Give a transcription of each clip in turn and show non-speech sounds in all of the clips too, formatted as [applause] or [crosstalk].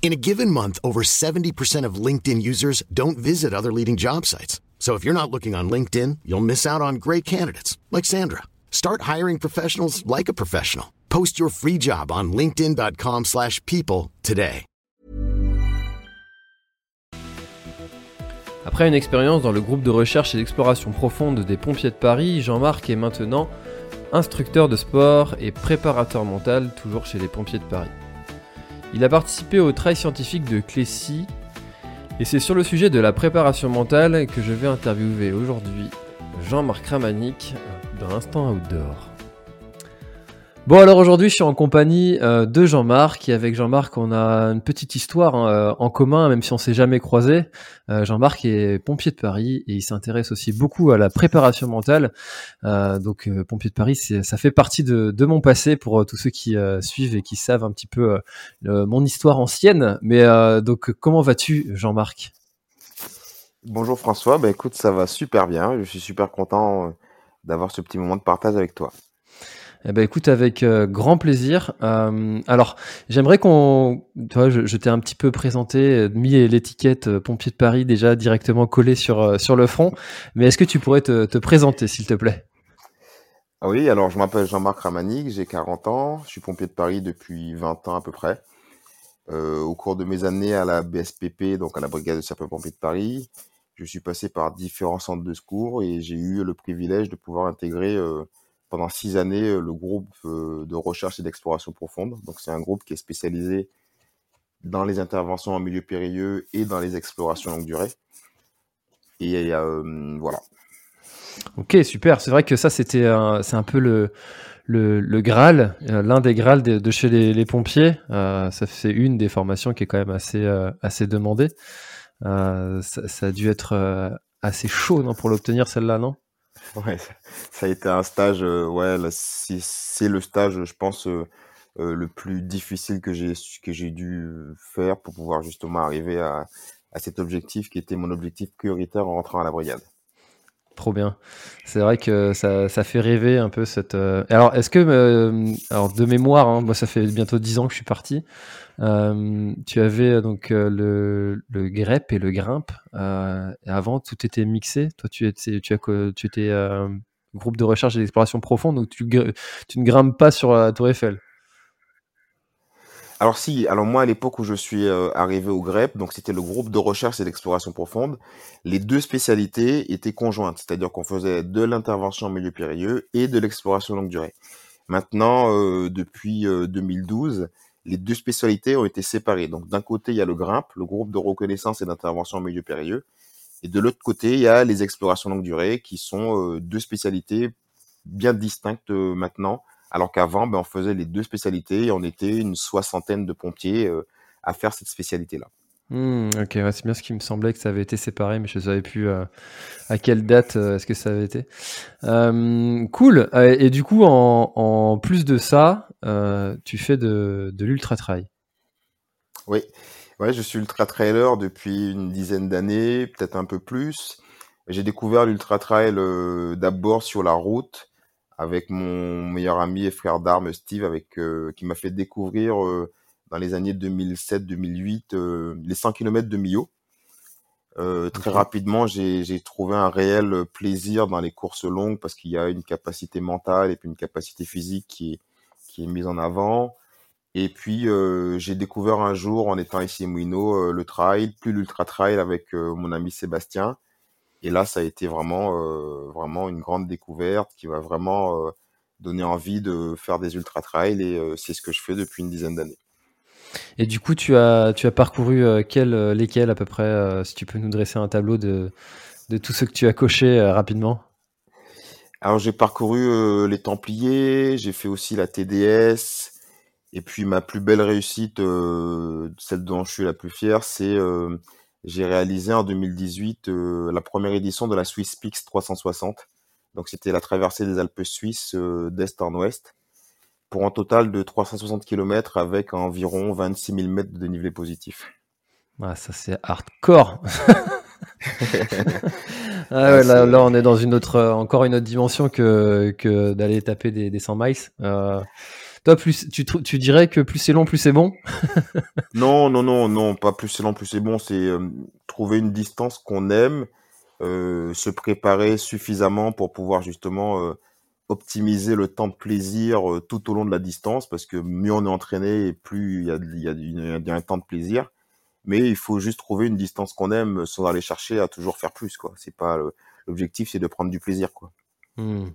In a given month, over 70% of LinkedIn users don't visit other leading job sites. So if you're not looking on LinkedIn, you'll miss out on great candidates like Sandra. Start hiring professionals like a professional. Post your free job on linkedin.com/people today. Après une expérience dans le groupe de recherche et d'exploration profonde des pompiers de Paris, Jean-Marc est maintenant instructeur de sport et préparateur mental toujours chez les pompiers de Paris. Il a participé au trail scientifique de Clécy et c'est sur le sujet de la préparation mentale que je vais interviewer aujourd'hui Jean-Marc Ramanic dans Instant Outdoor. Bon alors aujourd'hui je suis en compagnie euh, de Jean-Marc et avec Jean-Marc on a une petite histoire hein, euh, en commun même si on s'est jamais croisé. Euh, Jean-Marc est pompier de Paris et il s'intéresse aussi beaucoup à la préparation mentale. Donc pompier de Paris ça fait partie de, de mon passé pour tous ceux qui suivent et qui savent un petit peu mon histoire ancienne. Mais donc comment vas-tu Jean-Marc? Bonjour François, bah écoute, ça va super bien. Je suis super content d'avoir ce petit moment de partage avec toi. Eh ben écoute avec euh, grand plaisir. Euh, alors j'aimerais qu'on, je, je t'ai un petit peu présenté, euh, mis l'étiquette pompier de Paris déjà directement collée sur sur le front. Mais est-ce que tu pourrais te, te présenter s'il te plaît? Ah oui, alors je m'appelle Jean-Marc Ramanig, j'ai 40 ans, je suis pompier de Paris depuis 20 ans à peu près. Au cours de mes années à la BSPP, donc à la Brigade de sapeurs-pompiers de Paris, je suis passé par différents centres de secours et j'ai eu le privilège de pouvoir intégrer pendant six années euh, le groupe euh, de recherche et d'exploration profonde. Donc c'est un groupe qui est spécialisé dans les interventions en milieu périlleux et dans les explorations longue durée. Et euh, voilà. Ok super. C'est vrai que ça c'était c'est un peu le le, Graal, l'un des Graals de, chez les, pompiers. Euh, c'est une des formations qui est quand même assez assez demandée. Ça, ça a dû être assez chaud non pour l'obtenir celle-là non? Ouais, ça a été un stage, euh, ouais, c'est le stage, je pense, euh, euh, le plus difficile que j'ai que j'ai dû faire pour pouvoir justement arriver à, à cet objectif qui était mon objectif prioritaire en rentrant à la brigade. Trop bien. C'est vrai que ça, ça fait rêver un peu cette. Alors, est-ce que, alors de mémoire, hein, moi ça fait bientôt 10 ans que je suis parti. Euh, tu avais euh, donc euh, le, le grep et le grimpe. avant, tout était mixé. Toi, tu étais, tu groupe de recherche et d'exploration profonde, donc tu, ne grimpes pas sur la Tour Eiffel. Alors si, alors moi à l'époque où je suis arrivé au GREP, donc c'était le groupe de recherche et d'exploration profonde, les deux spécialités étaient conjointes, c'est-à-dire qu'on faisait de l'intervention en milieu périlleux et de l'exploration longue durée. Maintenant, depuis euh, 2012, les deux spécialités ont été séparées. Donc d'un côté, il y a le GRIMP, le groupe de reconnaissance et d'intervention en milieu périlleux, et de l'autre côté, il y a les explorations longue durée, qui sont euh, deux spécialités bien distinctes euh, maintenant, alors qu'avant, ben, on faisait les deux spécialités et on était une soixantaine de pompiers euh, à faire cette spécialité-là. Hmm, ok, c'est bien ce qui me semblait que ça avait été séparé, mais je ne savais plus euh, à quelle date euh, est-ce que ça avait été. Euh, cool. Et du coup, en, plus de ça, tu fais de, l'ultra trail. Oui, ouais, je suis ultra trailer depuis une dizaine d'années, peut-être un peu plus. J'ai découvert l'ultra trail d'abord sur la route avec mon meilleur ami et frère d'armes Steve, avec qui m'a fait découvrir dans les années 2007-2008 euh, les 100 km de Millau. Euh, très rapidement, j'ai trouvé un réel plaisir dans les courses longues parce qu'il y a une capacité mentale et puis une capacité physique qui est, qui est mise en avant. Et puis, euh, j'ai découvert un jour, en étant ici à Mouino, euh, le trail, plus l'ultra trail avec mon ami Sébastien. Et là, ça a été vraiment, vraiment une grande découverte qui m'a vraiment donné envie de faire des ultra trails. Et c'est ce que je fais depuis une dizaine d'années. Et du coup, tu as, parcouru euh, euh, lesquels à peu près, euh, si tu peux nous dresser un tableau de, tous ceux que tu as cochés euh, rapidement? Alors, j'ai parcouru les Templiers, j'ai fait aussi la TDS, Et puis ma plus belle réussite, celle dont je suis la plus fier, c'est j'ai réalisé en 2018 euh, la première édition de la Swiss Peaks 360. Donc c'était la traversée des Alpes suisses d'est en ouest pour un total de 360 km avec environ 26 000 mètres de dénivelé positif. Ah, ça c'est hardcore. [laughs] Ah ouais, là, là, on est dans une autre, encore une autre dimension que, que d'aller taper des, des 100 miles. Euh, toi, plus, tu, tu dirais que plus c'est long, plus c'est bon? [laughs] Non, non, non, non, pas plus c'est long, plus c'est bon. C'est euh, trouver une distance qu'on aime, euh, se préparer suffisamment pour pouvoir justement optimiser le temps de plaisir tout au long de la distance, parce que mieux on est entraîné et plus il y a, y, y un temps de plaisir. Mais il faut juste trouver une distance qu'on aime sans aller chercher à toujours faire plus. C'est pas l'objectif, c'est de prendre du plaisir. Quoi. Mmh.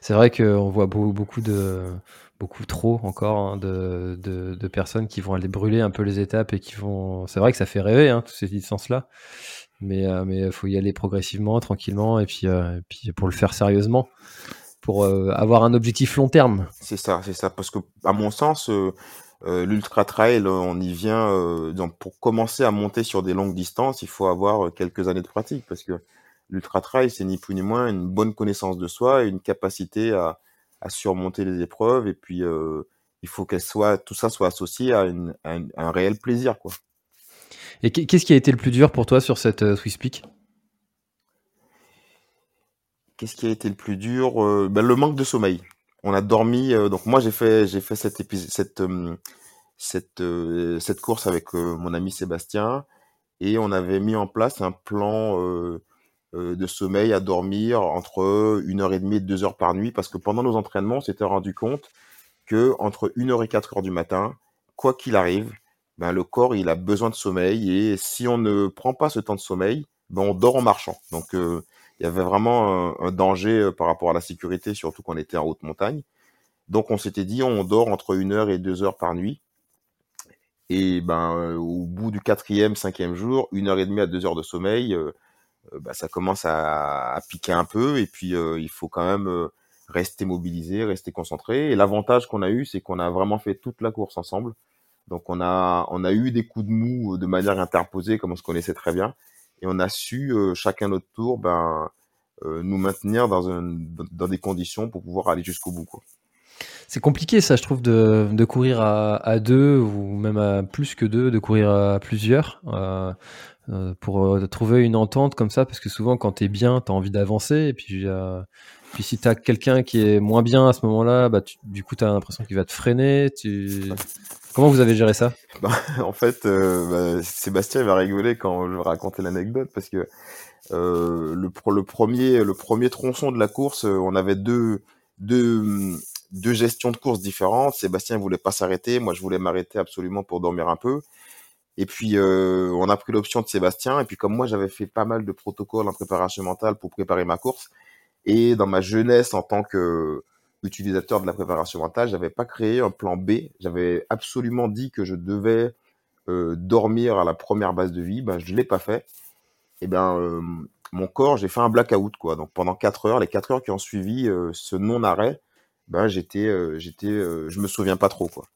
C'est vrai qu'on voit beaucoup de beaucoup trop encore hein, de, de, personnes qui vont aller brûler un peu les étapes et qui vont. C'est vrai que ça fait rêver hein, toutes ces distances-là, mais euh, mais faut y aller progressivement, tranquillement et puis euh, puis pour le faire sérieusement, pour euh, avoir un objectif long terme. C'est ça, c'est ça, parce que à mon sens. l'ultra trail, on y vient donc pour commencer à monter sur des longues distances, il faut avoir quelques années de pratique parce que l'ultra trail, c'est ni plus ni moins une bonne connaissance de soi une capacité à, surmonter les épreuves. Et puis, euh, il faut qu'elle soit, tout ça soit associé à, un, réel plaisir, quoi. Et qu'est-ce qui a été le plus dur pour toi sur cette euh, Swiss Peak? Qu'est-ce qui a été le plus dur euh, ben, Le manque de sommeil. On a dormi. donc moi, j'ai fait, fait cette, course avec mon ami Sébastien et on avait mis en place un plan euh, de sommeil à dormir entre une heure et demie et deux heures par nuit parce que pendant nos entraînements, on s'était rendu compte que entre une heure et quatre heures du matin, quoi qu'il arrive, ben, le corps il a besoin de sommeil et si on ne prend pas ce temps de sommeil, ben, on dort en marchant. Donc euh, il y avait vraiment un, danger euh, par rapport à la sécurité, surtout qu'on était en haute montagne. Donc on s'était dit on dort entre une heure et deux heures par nuit. Et ben au bout du quatrième, cinquième jour, une heure et demie à deux heures de sommeil, euh, bah, ça commence à, piquer un peu et puis euh, il faut quand même euh, rester mobilisé, rester concentré. Et l'avantage qu'on a eu, c'est qu'on a vraiment fait toute la course ensemble. Donc on a on a eu des coups de mou de manière interposée comme on se connaissait très bien et on a su chacun notre tour ben nous maintenir dans un dans des conditions pour pouvoir aller jusqu'au bout quoi. C'est compliqué ça je trouve de, de courir à, à, deux ou même à plus que deux de courir à plusieurs. Euh, euh, pour euh, trouver une entente comme ça, parce que souvent quand tu es bien, tu as envie d'avancer, et puis, euh, puis si tu as quelqu'un qui est moins bien à ce moment-là, bah, du coup tu as l'impression qu'il va te freiner. Tu... Comment vous avez géré ça? [laughs] Bah, En fait, bah, Sébastien va rigoler quand je vais raconter l'anecdote, parce que le, le, premier, le premier tronçon de la course, on avait deux, deux, deux gestions de course différentes. Sébastien voulait pas s'arrêter, moi je voulais m'arrêter absolument pour dormir un peu. Et puis, euh, on a pris l'option de Sébastien. Et puis, comme moi, j'avais fait pas mal de protocoles en préparation mentale pour préparer ma course. Et dans ma jeunesse, en tant que utilisateur de la préparation mentale, j'avais pas créé un plan B. J'avais absolument dit que je devais euh, dormir à la première base de vie. Ben, je l'ai pas fait. Et ben, euh, mon corps, j'ai fait un blackout, quoi. Donc, pendant quatre heures, les quatre heures qui ont suivi ce non-arrêt, ben, j'étais, j'étais, je me souviens pas trop, quoi.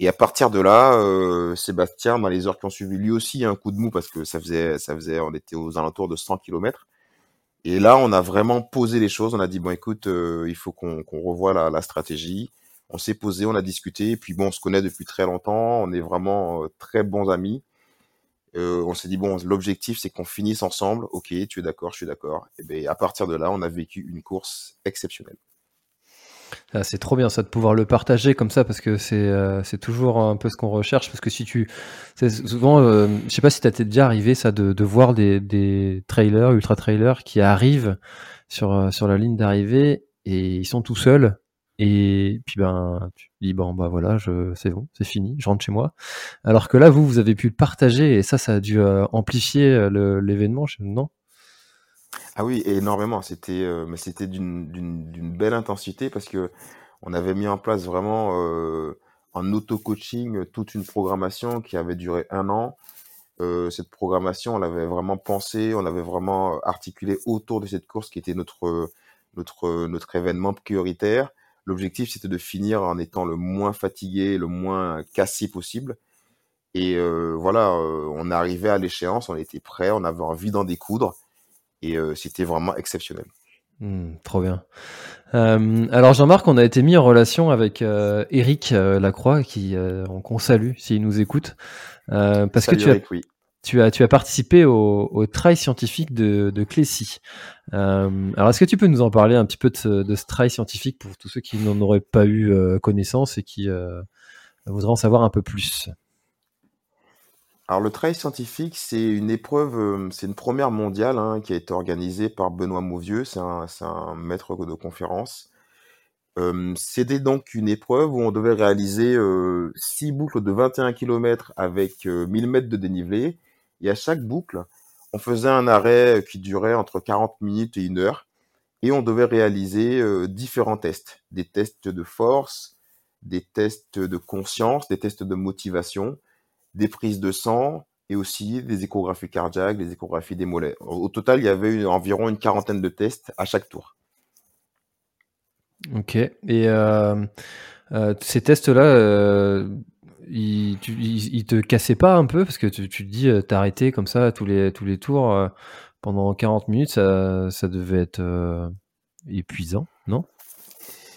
Et à partir de là, euh, Sébastien, dans les heures qui ont suivi, lui aussi un coup de mou parce que ça faisait, ça faisait, on était aux alentours de 100 km. Et là, on a vraiment posé les choses. On a dit bon, écoute, euh, il faut qu'on revoie la, stratégie. On s'est posé, on a discuté. Et puis bon, on se connaît depuis très longtemps. On est vraiment euh, très bons amis. Euh, on s'est dit bon, l'objectif c'est qu'on finisse ensemble. Ok, tu es d'accord, je suis d'accord. Et ben à partir de là, on a vécu une course exceptionnelle. Ah, c'est trop bien ça de pouvoir le partager comme ça parce que c'est euh, c'est toujours un peu ce qu'on recherche parce que si tu souvent euh, je sais pas si t'as déjà arrivé ça de, voir des, des trailers ultra trailers qui arrivent sur euh, sur la ligne d'arrivée et ils sont tout seuls et puis ben tu dis bon bah voilà je c'est bon c'est fini je rentre chez moi. Alors que là vous vous avez pu le partager et ça ça a dû amplifier l'événement non? Ah oui, énormément. C'était, euh, mais c'était d'une belle intensité parce que on avait mis en place vraiment euh, en auto-coaching toute une programmation qui avait duré un an. Euh, cette programmation, on l'avait vraiment pensée, on l'avait vraiment articulée autour de cette course qui était notre événement prioritaire. L'objectif, c'était de finir en étant le moins fatigué, le moins cassé possible. Et euh, voilà, on arrivait à l'échéance, on était prêt, on avait envie d'en découdre. Et euh, c'était vraiment exceptionnel. Hmm, trop bien. alors Jean-Marc, on a été mis en relation avec Eric Lacroix, qui qu'on salue s'il nous écoute, parce que tu as, oui. tu as tu as participé au, au trail scientifique de, de Clécy. alors est-ce que tu peux nous en parler un petit peu de ce, de ce trail scientifique pour tous ceux qui n'en auraient pas eu connaissance et qui voudraient en savoir un peu plus? Alors le trail scientifique, c'est une épreuve, euh, c'est une première mondiale hein, qui a été organisée par Benoît Mauvieux, c'est un, maître de conférence. Euh, c'était donc une épreuve où on devait réaliser euh, six boucles de 21 km avec 1000 mètres de dénivelé. Et à chaque boucle, on faisait un arrêt qui durait entre 40 minutes et une heure. Et on devait réaliser différents tests. Des tests de force, des tests de conscience, des tests de motivation des prises de sang et aussi des échographies cardiaques, des échographies des mollets. Au total, il y avait environ une quarantaine de tests à chaque tour. Ok. Et euh, euh, ces tests-là, euh, ils, te cassaient pas un peu? Parce que tu, te dis, t'as arrêté comme ça tous les tous les tours pendant 40 minutes, ça devait être épuisant, non?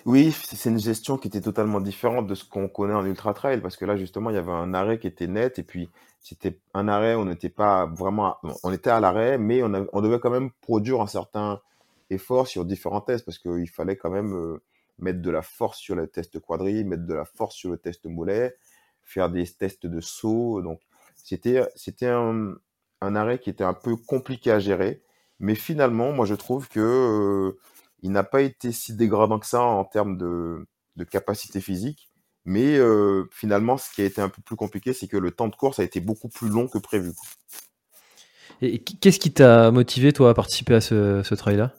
Oui, c'est une gestion qui était totalement différente de ce qu'on connaît en ultra trail parce que là justement il y avait un arrêt qui était net et puis c'était un arrêt on n'était pas vraiment on était à l'arrêt mais on, on devait quand même produire un certain effort sur différents tests parce qu'il fallait quand même euh, mettre de la force sur le test quadri, mettre de la force sur le test mollet, faire des tests de saut donc c'était c'était un, un arrêt qui était un peu compliqué à gérer. Mais finalement moi je trouve que euh, il n'a pas été si dégradant que ça en termes de, capacité physique. Mais euh, finalement, ce qui a été un peu plus compliqué, c'est que le temps de course a été beaucoup plus long que prévu. Et qu'est-ce qui t'a motivé, toi, à participer à ce, ce trail-là?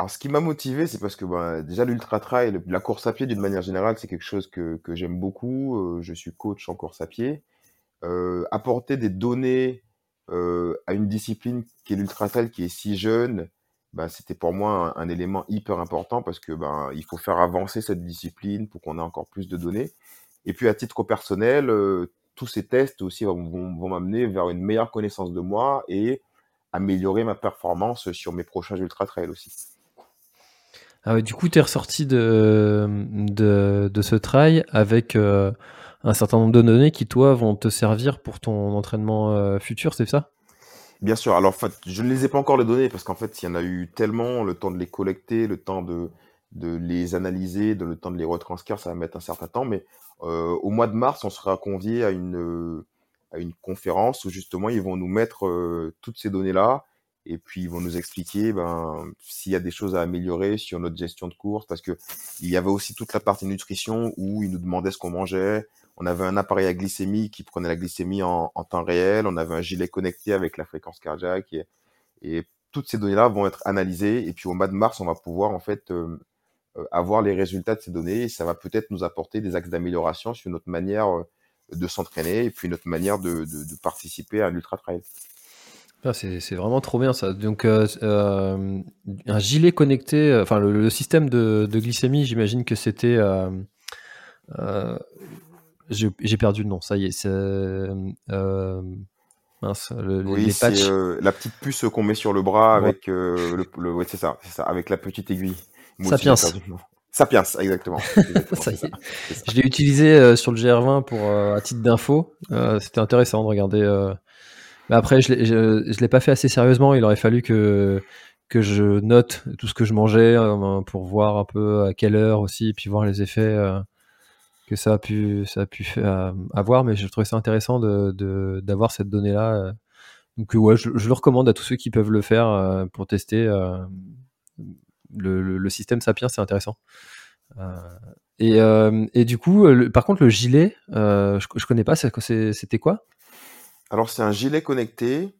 Alors, ce qui m'a motivé, c'est parce que bah, déjà l'ultra trail, la course à pied d'une manière générale, c'est quelque chose que, j'aime beaucoup. Euh, je suis coach en course à pied. Euh, apporter des données à une discipline qui est l'ultra trail, qui est si jeune, bah, c'était pour moi un, élément hyper important parce que ben il faut faire avancer cette discipline pour qu'on ait encore plus de données. Et puis à titre personnel, euh, tous ces tests aussi vont, m'amener vers une meilleure connaissance de moi et améliorer ma performance sur mes prochains ultra trails aussi. Ah du coup, tu es ressorti de, de, de, ce trail avec euh, un certain nombre de données qui, toi, vont te servir pour ton entraînement euh, futur, c'est ça? Bien sûr. Alors, en fait, je ne les ai pas encore les données parce qu'en fait, il y en a eu tellement, le temps de les collecter, le temps de, de les analyser, de, le temps de les retranscrire, ça va mettre un certain temps. Mais euh, au mois de mars, on sera convié à une, à une conférence où justement, ils vont nous mettre euh, toutes ces données-là et puis ils vont nous expliquer ben, s'il y a des choses à améliorer sur notre gestion de course parce que il y avait aussi toute la partie nutrition où ils nous demandaient ce qu'on mangeait, on avait un appareil à glycémie qui prenait la glycémie en, temps réel. On avait un gilet connecté avec la fréquence cardiaque. Et, toutes ces données-là vont être analysées. Et puis au mois de mars, on va pouvoir en fait euh, euh, avoir les résultats de ces données. Et ça va peut-être nous apporter des axes d'amélioration sur notre manière euh, de s'entraîner et puis notre manière de, participer à l'ultra trail. Ah, c'est vraiment trop bien ça. Donc un gilet connecté, enfin le, système de, glycémie, j'imagine que c'était j'ai perdu le nom, ça y est. C'est. Euh, mince, oui, c'est euh, la petite puce qu'on met sur le bras avec euh, le, ouais, c'est ça, ça, avec la petite aiguille. Sapiens. Sapiens, exactement. [laughs] ça y est. Je l'ai utilisé sur le GR20 pour à titre d'info. C'était intéressant de regarder. Mais après, je ne l'ai pas fait assez sérieusement. Il aurait fallu que que je note tout ce que je mangeais pour voir un peu à quelle heure aussi, et puis voir les effets que ça a pu, ça a pu euh, avoir, mais je trouvais ça intéressant de, d'avoir cette donnée-là. Euh. Donc ouais, je, le recommande à tous ceux qui peuvent le faire euh, pour tester. Le, le, système Sapiens, c'est intéressant. Et, et, du coup, par contre, le gilet, je, je connais pas, c'était quoi? Alors c'est un gilet connecté.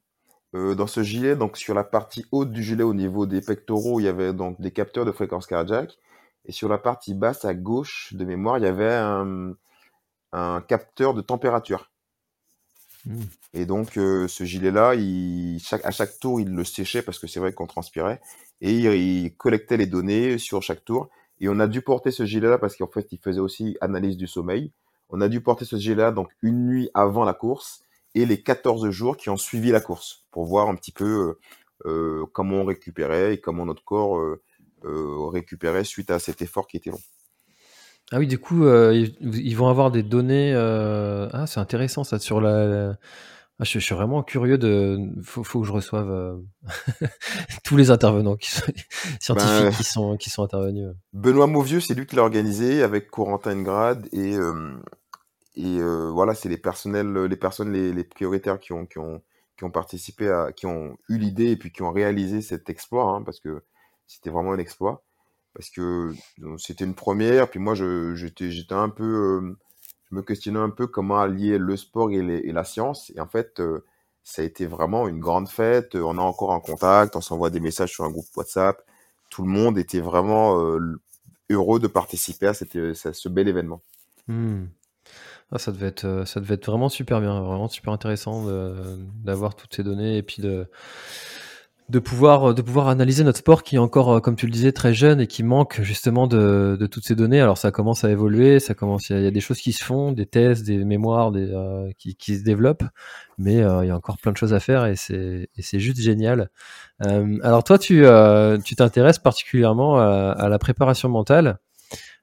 dans ce gilet, donc sur la partie haute du gilet, au niveau des pectoraux, il y avait donc des capteurs de fréquence cardiaque. Et sur la partie basse à gauche de mémoire, il y avait un, capteur de température. Hmm. Et donc, euh, ce gilet-là, à chaque tour, il le séchait parce que c'est vrai qu'on transpirait. Et il, collectait les données sur chaque tour. Et on a dû porter ce gilet-là parce qu'en fait, il faisait aussi analyse du sommeil. On a dû porter ce gilet-là donc une nuit avant la course et les 14 jours qui ont suivi la course pour voir un petit peu euh, comment on récupérait et comment notre corps récupérait suite à cet effort qui était long. Ah oui, du coup, ils, vont avoir des données. Ah, c'est intéressant ça sur la. Ah, je, suis vraiment curieux de. Faut, faut que je reçoive euh, [laughs] tous les intervenants qui sont... [laughs] scientifiques ben, qui sont qui sont intervenus. Benoît Mauvieux, c'est lui qui l'a organisé avec Corentin Ingrad et euh, et euh, voilà, c'est les personnels, les personnes les, les, prioritaires qui ont qui ont qui ont participé à, qui ont eu l'idée et puis qui ont réalisé cet exploit, hein, parce que c'était vraiment un exploit, parce que c'était une première. Puis moi, j'étais un peu je me questionnais un peu comment allier le sport et, la science. Et en fait, euh, ça a été vraiment une grande fête. On est encore en contact, on s'envoie des messages sur un groupe WhatsApp. Tout le monde était vraiment euh, heureux de participer à, ce bel événement. Hmm. Ah, ça, devait être, euh, ça devait être vraiment super bien, vraiment super intéressant d'avoir toutes ces données et puis de, de pouvoir euh, de pouvoir analyser notre sport qui est encore euh, comme tu le disais très jeune et qui manque justement de, de toutes ces données. Alors ça commence à évoluer ça commence il y, a des choses qui se font des tests des mémoires des euh, qui, qui, se développent mais il y a encore plein de choses à faire et c'est et c'est juste génial. Alors toi tu tu t'intéresses particulièrement à, à, la préparation mentale.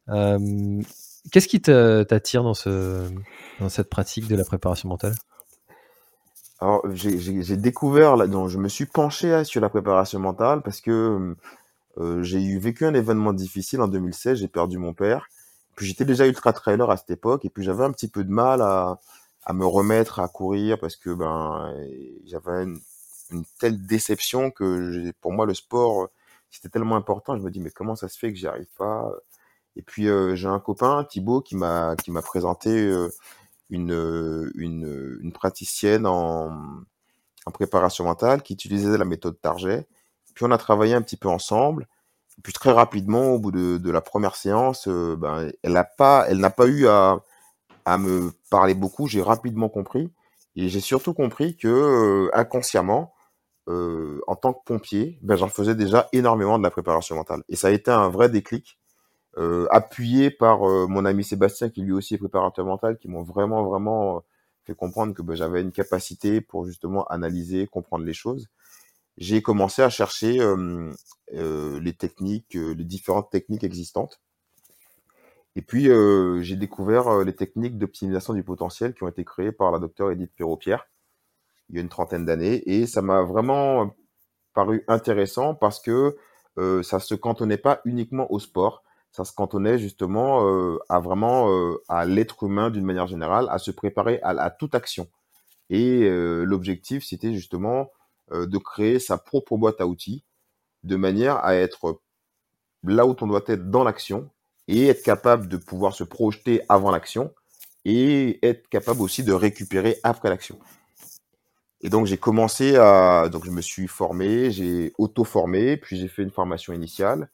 Qu'est-ce qui t'attire dans ce dans cette pratique de la préparation mentale? Alors, j'ai découvert, là, donc je me suis penché sur la préparation mentale parce que euh, j'ai eu vécu un événement difficile en 2016, j'ai perdu mon père. Puis j'étais déjà ultra trailer à cette époque et puis j'avais un petit peu de mal à, à me remettre à courir parce que ben j'avais une, une, telle déception que pour moi le sport c'était tellement important. Je me dis mais comment ça se fait que j'y arrive pas? Et puis euh, j'ai un copain Thibaut qui m'a qui m'a présenté euh, une, une, praticienne en, en, préparation mentale qui utilisait la méthode Target. Puis on a travaillé un petit peu ensemble. Puis très rapidement, au bout de, de la première séance, euh, ben, elle n'a pas, pas eu à, à me parler beaucoup. J'ai rapidement compris. Et j'ai surtout compris que euh, inconsciemment, euh, en tant que pompier, ben, j'en faisais déjà énormément de la préparation mentale. Et ça a été un vrai déclic euh, appuyé par euh, mon ami Sébastien, qui lui aussi est préparateur mental, qui m'ont vraiment, vraiment euh, fait comprendre que bah, j'avais une capacité pour justement analyser, comprendre les choses. J'ai commencé à chercher les techniques, les différentes techniques existantes. Et puis, j'ai découvert les techniques d'optimisation du potentiel qui ont été créées par la docteure Edith Perrault-Pierre il y a une trentaine d'années. Et ça m'a vraiment paru intéressant parce que ça se cantonnait pas uniquement au sport ça se cantonnait justement euh, à vraiment euh, à l'être humain d'une manière générale, à se préparer à, toute action. Et euh, l'objectif, c'était justement de créer sa propre boîte à outils, de manière à être là où on doit être dans l'action et être capable de pouvoir se projeter avant l'action et être capable aussi de récupérer après l'action. Et donc j'ai commencé à donc je me suis formé, j'ai auto-formé, puis j'ai fait une formation initiale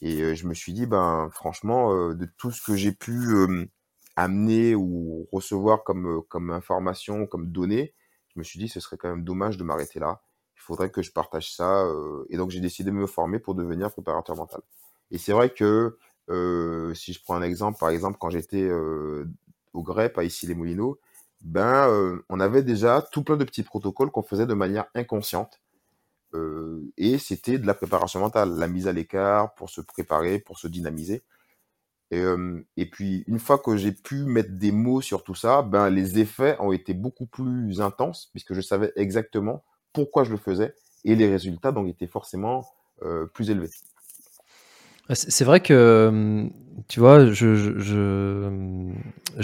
et je me suis dit, ben franchement, de tout ce que j'ai pu amener ou recevoir comme, comme information, comme données, je me suis dit, ce serait quand même dommage de m'arrêter là. Il faudrait que je partage ça. et donc j'ai décidé de me former pour devenir préparateur mental. Et c'est vrai que si je prends un exemple, par exemple, quand j'étais au GREP à Issy-les-Moulineaux, ben, on avait déjà tout plein de petits protocoles qu'on faisait de manière inconsciente et c'était de la préparation mentale, la mise à l'écart pour se préparer, pour se dynamiser. Et, puis, une fois que j'ai pu mettre des mots sur tout ça, ben, les effets ont été beaucoup plus intenses puisque je savais exactement pourquoi je le faisais et les résultats donc étaient forcément plus élevés. Ah, c'est vrai que, tu vois, je,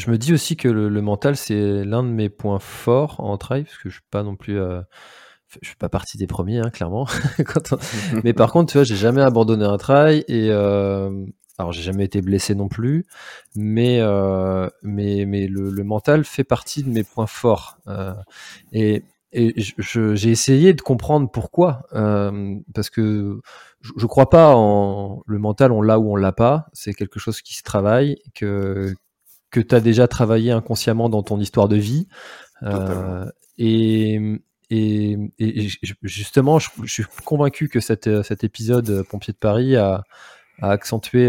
me dis aussi que le, mental, c'est l'un de mes points forts en trail, parce que je suis pas non plus je suis pas partie des premiers, hein, clairement. [laughs] [laughs] Mais par contre, tu vois, j'ai jamais abandonné un trail et euh... alors j'ai jamais été blessé non plus, mais euh... mais mais le, le, mental fait partie de mes points forts. Euh... Et et j'ai essayé de comprendre pourquoi, euh, parce que je, je crois pas en le mental, on l'a ou on l'a pas. C'est quelque chose qui se travaille, que que tu as déjà travaillé inconsciemment dans ton histoire de vie. Euh, et, et, justement, je, suis convaincu que cet, cet épisode Pompier de Paris a, à accentuer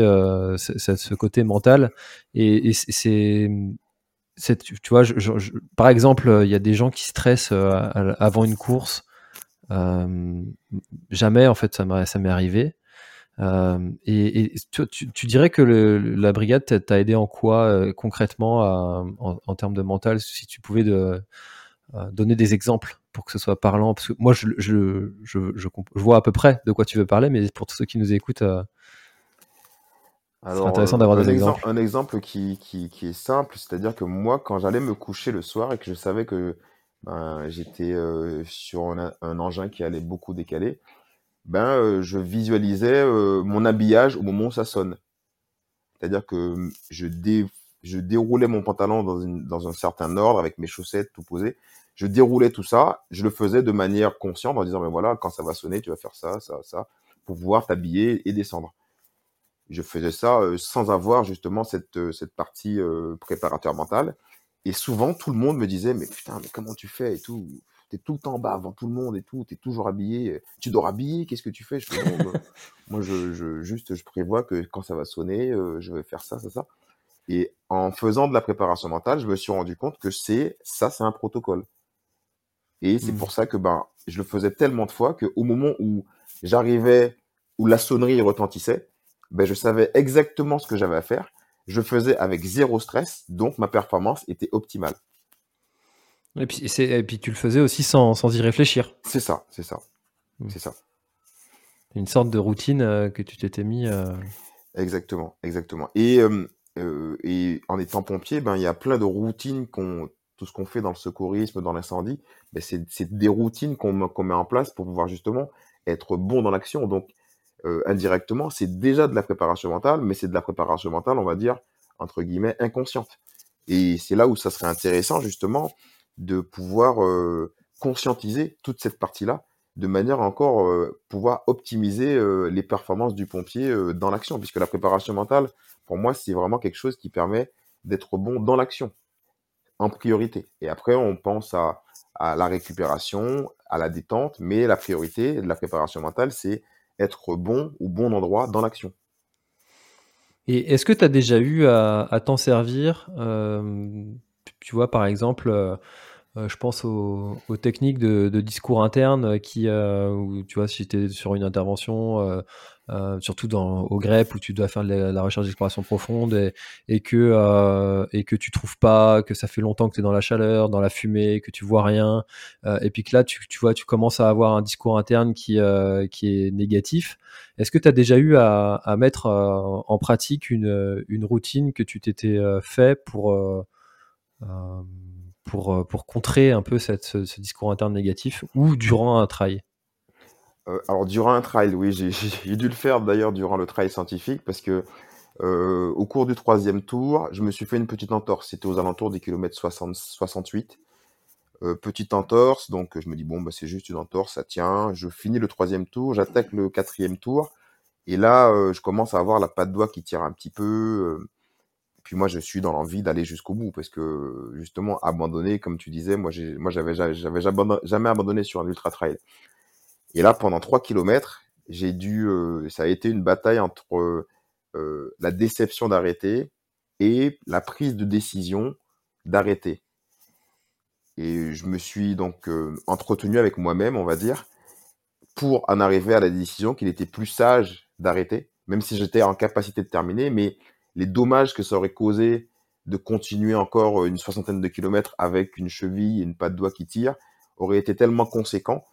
ce, côté mental. Et, c'est, tu vois, par exemple, il y a des gens qui stressent avant une course. jamais, en fait, ça m'est arrivé. et, tu, dirais que la brigade t'a aidé en quoi concrètement en, termes de mental, si tu pouvais de, donner des exemples pour que ce soit parlant Parce que moi, je, je, je, je, vois à peu près de quoi tu veux parler, mais pour tous ceux qui nous écoutent, euh, c'est intéressant d'avoir des exemples. Un exemple qui, qui, qui est simple, c'est-à-dire que moi, quand j'allais me coucher le soir et que je savais que ben, j'étais euh, sur un, engin qui allait beaucoup décaler, ben, euh, je visualisais mon habillage au moment où ça sonne. C'est-à-dire que je, dé, je déroulais mon pantalon dans, une, dans un certain ordre avec mes chaussettes tout posées je déroulais tout ça, je le faisais de manière consciente en disant, ben voilà, quand ça va sonner, tu vas faire ça, ça, ça, pour pouvoir t'habiller et descendre. Je faisais ça euh, sans avoir justement cette, euh, cette partie euh, préparateur mental. Et souvent, tout le monde me disait, mais putain, mais comment tu fais et tout? T'es tout le temps bas avant tout le monde et tout, t'es toujours habillé. Tu dors habillé, qu'est-ce que tu fais? Je [laughs] Moi, je, je, juste, je prévois que quand ça va sonner, je vais faire ça, ça, ça. Et en faisant de la préparation mentale, je me suis rendu compte que c'est ça, c'est un protocole. Et c'est mmh. pour ça que ben, je le faisais tellement de fois qu'au moment où j'arrivais, où la sonnerie retentissait, ben, je savais exactement ce que j'avais à faire. Je faisais avec zéro stress, donc ma performance était optimale. Et puis, et puis tu le faisais aussi sans, sans y réfléchir. C'est ça, c'est ça. Mmh. C'est ça. Une sorte de routine euh, que tu t'étais mis. Euh, exactement, exactement. Et, euh, et en étant pompier, ben il y a plein de routines qu'on tout ce qu'on fait dans le secourisme, dans l'incendie, ben c'est des routines qu'on met en place pour pouvoir justement être bon dans l'action. Donc, indirectement, c'est déjà de la préparation mentale, mais c'est de la préparation mentale, on va dire, entre guillemets, inconsciente. Et c'est là où ça serait intéressant, justement, de pouvoir conscientiser toute cette partie-là, de manière à encore pouvoir optimiser les performances du pompier dans l'action, puisque la préparation mentale, pour moi, c'est vraiment quelque chose qui permet d'être bon dans l'action en priorité. Et après, on pense à, la récupération, à la détente, mais la priorité de la préparation mentale, c'est être bon au bon endroit dans l'action. Et est-ce que tu as déjà eu à, t'en servir euh, Tu vois, par exemple, euh, euh, je pense aux, techniques de, discours interne qui, où, tu vois, si tu es sur une intervention, euh, surtout dans, au GREP où tu dois faire la, recherche d'exploration profonde et, que, euh, et que tu trouves pas, que ça fait longtemps que tu es dans la chaleur, dans la fumée, que tu vois rien, euh, et puis que là, tu, vois, tu commences à avoir un discours interne qui, qui est négatif. Est-ce que tu as déjà eu à, mettre en pratique une routine que tu t'étais fait pour, pour, pour contrer un peu cette, ce, ce discours interne négatif ou durant un trail? Euh, alors durant un trail, oui, [laughs] j'ai dû le faire d'ailleurs durant le trail scientifique parce que euh, au cours du troisième tour, je me suis fait une petite entorse. C'était aux alentours des kilomètres 60, 68. Euh, petite entorse, donc je me dis bon bah c'est juste une entorse, ça tient. Je finis le troisième tour, j'attaque le quatrième tour, et là je commence à avoir la patte doigt qui tire un petit peu. Puis moi je suis dans l'envie d'aller jusqu'au bout parce que justement abandonner, comme tu disais, moi j'ai, moi j'avais jamais abandonné sur un ultra trail. Et là, pendant 3 kilomètres, j'ai dû, euh, ça a été une bataille entre euh, la déception d'arrêter et la prise de décision d'arrêter. Et je me suis donc euh, entretenu avec moi-même, on va dire, pour en arriver à la décision qu'il était plus sage d'arrêter, même si j'étais en capacité de terminer, mais les dommages que ça aurait causé de continuer encore une soixantaine de kilomètres avec une cheville et une patte de doigt qui tire auraient été tellement conséquents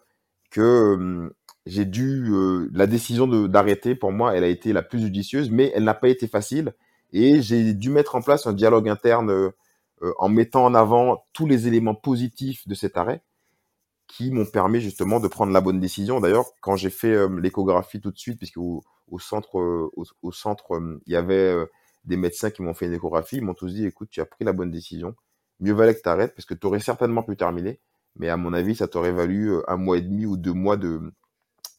que j'ai dû la décision d'arrêter pour moi, elle a été la plus judicieuse, mais elle n'a pas été facile et j'ai dû mettre en place un dialogue interne en mettant en avant tous les éléments positifs de cet arrêt qui m'ont permis justement de prendre la bonne décision. D'ailleurs, quand j'ai fait l'échographie tout de suite, puisque au, centre, au, centre, il y avait des médecins qui m'ont fait une échographie, ils m'ont tous dit, écoute, tu as pris la bonne décision. Mieux valait que tu arrêtes parce que tu aurais certainement pu terminer. Mais à mon avis, ça t'aurait valu euh, un mois et demi ou deux mois de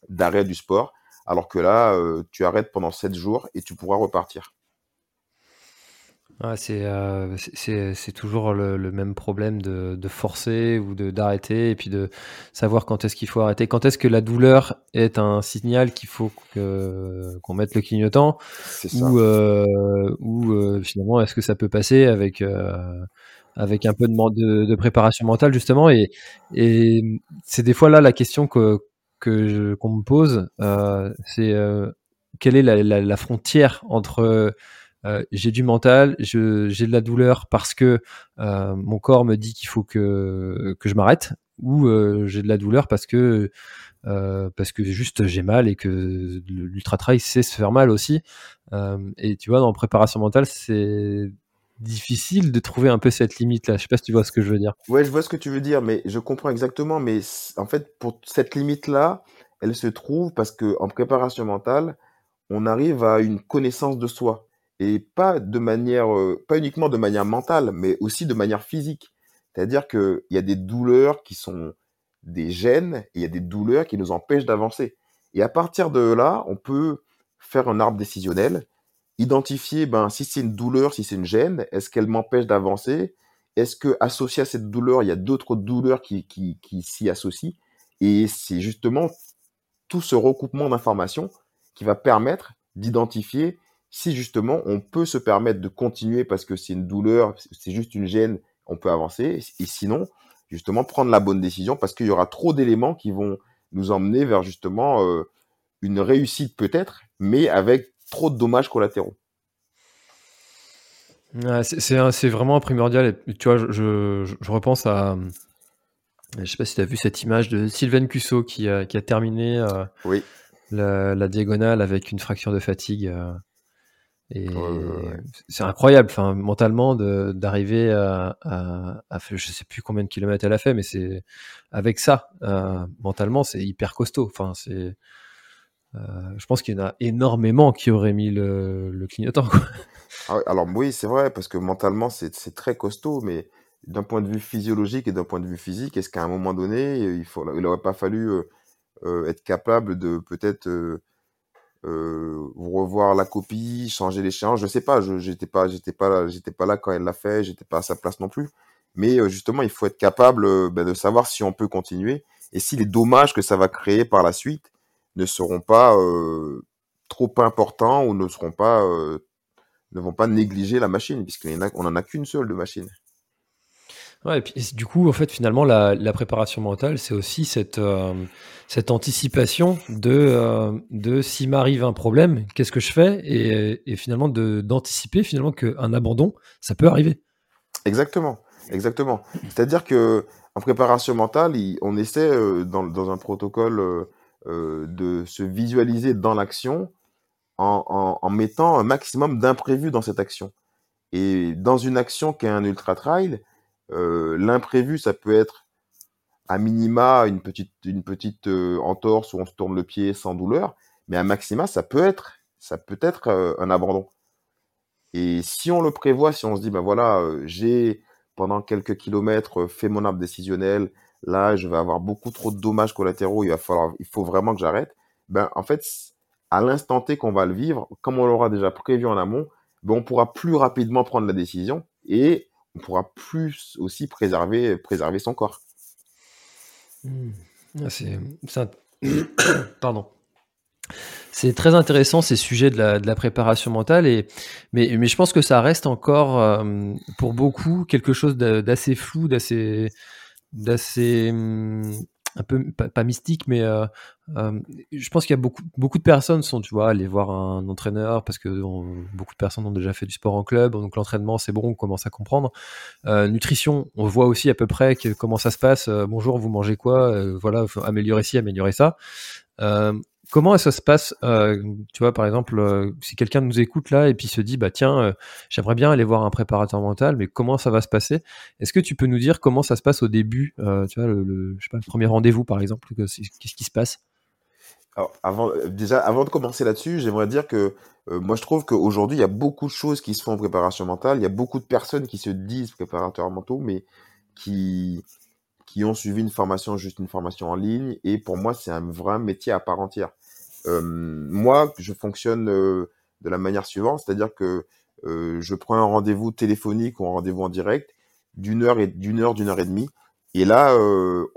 d'arrêt du sport. Alors que là, euh, tu arrêtes pendant sept jours et tu pourras repartir. Euh, c'est c'est toujours le, même problème de, de forcer ou de d'arrêter et puis de savoir quand est-ce qu'il faut arrêter. Quand est-ce que la douleur est un signal qu'il faut que qu'on mette le clignotant ou euh, ou euh, finalement est-ce que ça peut passer avec avec un peu de, de, préparation mentale justement? Et et c'est des fois là la question que que qu'on me pose c'est quelle est la, la, la frontière entre euh, j'ai du mental, j'ai de la douleur parce que euh, mon corps me dit qu'il faut que, je m'arrête, ou euh, j'ai de la douleur parce que parce que juste j'ai mal et que l'ultra trail sait se faire mal aussi. et tu vois, dans préparation mentale, c'est difficile de trouver un peu cette limite là. Je sais pas si tu vois ce que je veux dire. Ouais, je vois ce que tu veux dire, mais je comprends exactement. Mais en fait, pour cette limite là, elle se trouve parce que en préparation mentale, on arrive à une connaissance de soi et pas de manière, euh, pas uniquement de manière mentale, mais aussi de manière physique. C'est-à-dire qu'il y a des douleurs qui sont des gènes et il y a des douleurs qui nous empêchent d'avancer. Et à partir de là, on peut faire un arbre décisionnel, identifier ben, si c'est une douleur, si c'est une gêne, est-ce qu'elle m'empêche d'avancer? Est-ce que associé à cette douleur, il y a d'autres douleurs qui, qui, qui s'y associent? Et c'est justement tout ce recoupement d'informations qui va permettre d'identifier si justement on peut se permettre de continuer parce que c'est une douleur, c'est juste une gêne, on peut avancer. Et sinon, justement, prendre la bonne décision parce qu'il y aura trop d'éléments qui vont nous emmener vers justement euh, une réussite peut-être, mais avec trop de dommages collatéraux. c'est vraiment primordial. Et, tu vois, je, repense à. Je sais pas si tu as vu cette image de Sylvain Cusso qui a, terminé euh, oui. la, diagonale avec une fracture de fatigue. Euh, et c'est incroyable, enfin, mentalement, d'arriver à, à, à, je sais plus combien de kilomètres elle a fait, mais c'est avec ça, euh, mentalement, c'est hyper costaud. Enfin, c'est, euh, je pense qu'il y en a énormément qui auraient mis le, le clignotant. Quoi. Ah alors oui, c'est vrai, parce que mentalement, c'est très costaud, mais d'un point de vue physiologique et d'un point de vue physique, est-ce qu'à un moment donné, il faut, il aurait pas fallu euh être capable de peut-être euh, revoir la copie, changer l'échéance. Je sais pas, je j'étais pas j'étais pas là, j'étais pas là quand elle l'a fait, j'étais pas à sa place non plus. Mais euh, justement, il faut être capable euh, ben, de savoir si on peut continuer et si les dommages que ça va créer par la suite ne seront pas trop importants ou ne seront pas ne vont pas négliger la machine puisqu'on en a qu'une seule de machine. Du coup, en fait, finalement, la, préparation mentale, c'est aussi cette, euh, anticipation de, euh, s'il m'arrive un problème, qu'est-ce que je fais et, finalement d'anticiper finalement qu'un abandon, ça peut arriver. Exactement, exactement. C'est-à-dire que en préparation mentale, on essaie euh, dans, un protocole de se visualiser dans l'action en, en, mettant un maximum d'imprévus dans cette action. Et dans une action qui est un ultra trail, euh, l'imprévu, ça peut être à minima une petite, une petite euh, entorse où on se tourne le pied sans douleur, mais à maxima, ça peut être, ça peut être euh, un abandon. Et si on le prévoit, si on se dit, ben voilà, j'ai pendant quelques kilomètres fait mon arbre décisionnel, là, je vais avoir beaucoup trop de dommages collatéraux, il va falloir, il faut vraiment que j'arrête. Ben, en fait, à l'instant T qu'on va le vivre, comme on l'aura déjà prévu en amont, ben, on pourra plus rapidement prendre la décision et on pourra plus aussi préserver, préserver son corps. Mmh. Ah, c'est, [coughs] Pardon. C'est très intéressant ces sujets de la, préparation mentale, et, mais, mais je pense que ça reste encore euh, pour beaucoup quelque chose d'assez flou, d'assez, d'assez mmh, un peu pas, mystique, mais euh, euh, je pense qu'il y a beaucoup, beaucoup de personnes sont, tu vois, aller voir un entraîneur parce que beaucoup de personnes ont déjà fait du sport en club, donc l'entraînement c'est bon, on commence à comprendre. Euh, nutrition, on voit aussi à peu près comment ça se passe. bonjour, vous mangez quoi Voilà, faut améliorer ci, améliorer ça. Comment ça se passe euh, Tu vois, par exemple, euh, si quelqu'un nous écoute là et puis se dit, bah tiens, euh, j'aimerais bien aller voir un préparateur mental, mais comment ça va se passer? Est-ce que tu peux nous dire comment ça se passe au début Tu vois, le, premier rendez-vous, par exemple, qu'est-ce qui se passe? Alors, avant, déjà, avant de commencer là-dessus, j'aimerais dire que moi, je trouve qu'aujourd'hui, il y a beaucoup de choses qui se font en préparation mentale. Il y a beaucoup de personnes qui se disent préparateurs mentaux, mais qui qui ont suivi une formation, juste une formation en ligne. Et pour moi, c'est un vrai métier à part entière. Euh, moi, je fonctionne euh, de la manière suivante, c'est-à-dire que euh, je prends un rendez-vous téléphonique ou un rendez-vous en direct d'une heure et d'une heure, d'une heure et demie. Et là,